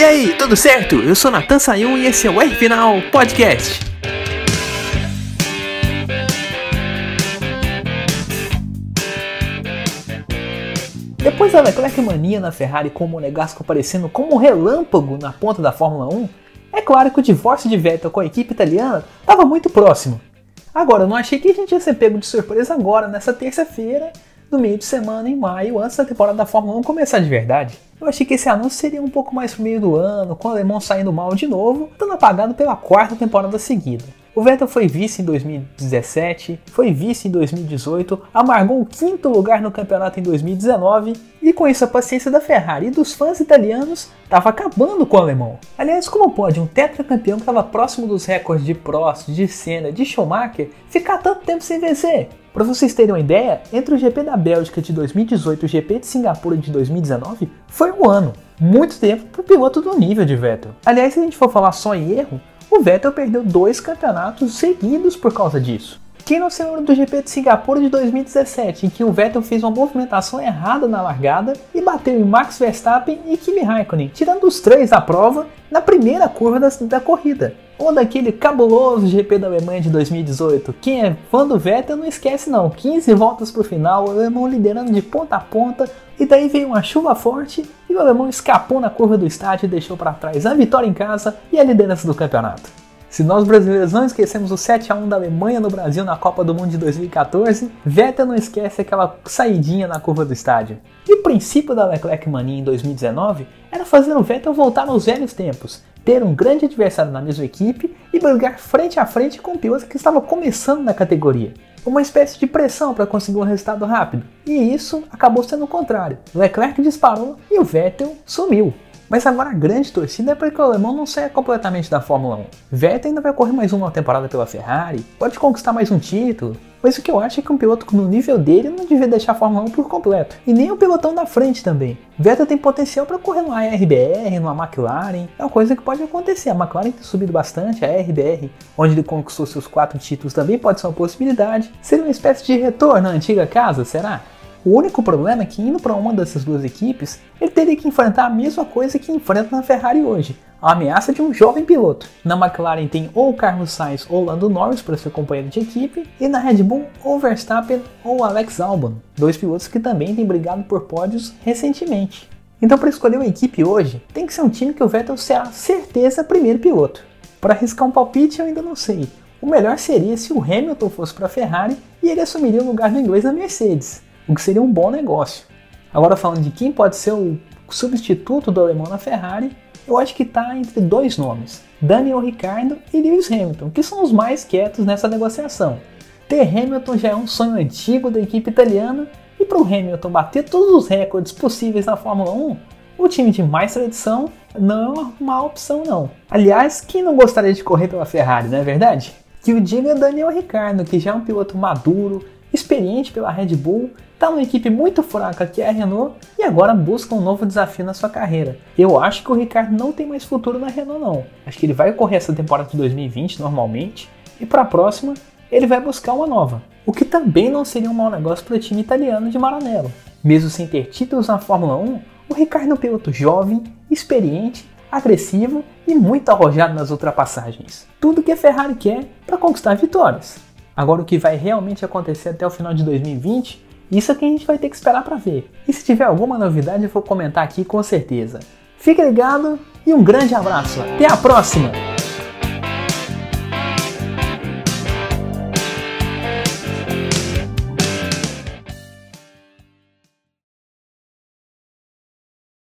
E aí, tudo certo? Eu sou Natan Sayun e esse é o R Final Podcast. Depois da Leclerc mania na Ferrari com o Monegasco aparecendo como um relâmpago na ponta da Fórmula 1, é claro que o divórcio de Vettel com a equipe italiana estava muito próximo. Agora, eu não achei que a gente ia ser pego de surpresa agora, nessa terça-feira, no meio de semana, em maio, antes da temporada da Fórmula 1 começar de verdade. Eu achei que esse anúncio seria um pouco mais pro meio do ano, com o alemão saindo mal de novo, estando apagado pela quarta temporada seguida. O Vettel foi vice em 2017, foi vice em 2018, amargou o quinto lugar no campeonato em 2019 e com isso a paciência da Ferrari e dos fãs italianos estava acabando com o alemão. Aliás, como pode um tetracampeão que estava próximo dos recordes de Prost, de Senna, de Schumacher ficar tanto tempo sem vencer? Para vocês terem uma ideia, entre o GP da Bélgica de 2018 e o GP de Singapura de 2019 foi um ano. Muito tempo para o piloto do nível de Vettel. Aliás, se a gente for falar só em erro, o Vettel perdeu dois campeonatos seguidos por causa disso. Quem não se lembra do GP de Singapura de 2017, em que o Vettel fez uma movimentação errada na largada e bateu em Max Verstappen e Kimi Raikkonen, tirando os três da prova na primeira curva da, da corrida? Ou daquele cabuloso GP da Alemanha de 2018. Quem é fã do Vettel não esquece não, 15 voltas para o final, o alemão liderando de ponta a ponta, e daí veio uma chuva forte e o alemão escapou na curva do estádio e deixou para trás a vitória em casa e a liderança do campeonato. Se nós brasileiros não esquecemos o 7 a 1 da Alemanha no Brasil na Copa do Mundo de 2014, Vettel não esquece aquela saidinha na curva do estádio. E o princípio da Leclerc Mania em 2019 era fazer o Vettel voltar aos velhos tempos, ter um grande adversário na mesma equipe e brigar frente a frente com o piloto que estava começando na categoria. Uma espécie de pressão para conseguir um resultado rápido. E isso acabou sendo o contrário. Leclerc disparou e o Vettel sumiu. Mas agora a grande torcida é para que o alemão não saia completamente da Fórmula 1. Vettel ainda vai correr mais uma temporada pela Ferrari, pode conquistar mais um título, mas o que eu acho é que um piloto no nível dele não devia deixar a Fórmula 1 por completo. E nem o pilotão da frente também. Vettel tem potencial para correr no ARBR, numa McLaren. É uma coisa que pode acontecer. A McLaren tem subido bastante, a ARBR, onde ele conquistou seus quatro títulos, também pode ser uma possibilidade. Seria uma espécie de retorno à antiga casa, será? O único problema é que indo para uma dessas duas equipes, ele teria que enfrentar a mesma coisa que enfrenta na Ferrari hoje, a ameaça de um jovem piloto. Na McLaren tem ou Carlos Sainz ou Lando Norris para ser companheiro de equipe, e na Red Bull ou Verstappen ou Alex Albon, dois pilotos que também têm brigado por pódios recentemente. Então para escolher uma equipe hoje, tem que ser um time que o Vettel será certeza primeiro piloto. Para arriscar um palpite eu ainda não sei. O melhor seria se o Hamilton fosse para a Ferrari e ele assumiria o lugar do inglês na Mercedes o que seria um bom negócio. Agora falando de quem pode ser o substituto do alemão na Ferrari, eu acho que está entre dois nomes, Daniel Ricciardo e Lewis Hamilton, que são os mais quietos nessa negociação. Ter Hamilton já é um sonho antigo da equipe italiana, e para o Hamilton bater todos os recordes possíveis na Fórmula 1, o time de mais tradição não é uma opção não. Aliás, quem não gostaria de correr pela Ferrari, não é verdade? Que o diga Daniel Ricciardo, que já é um piloto maduro, experiente pela Red Bull, está numa equipe muito fraca que é a Renault e agora busca um novo desafio na sua carreira. Eu acho que o Ricardo não tem mais futuro na Renault não. Acho que ele vai correr essa temporada de 2020 normalmente e para a próxima ele vai buscar uma nova. O que também não seria um mau negócio para o time italiano de Maranello. Mesmo sem ter títulos na Fórmula 1, o Ricardo é um piloto jovem, experiente, agressivo e muito arrojado nas ultrapassagens. Tudo que a Ferrari quer para conquistar vitórias. Agora, o que vai realmente acontecer até o final de 2020, isso é que a gente vai ter que esperar para ver. E se tiver alguma novidade, eu vou comentar aqui com certeza. Fique ligado e um grande abraço. Até a próxima!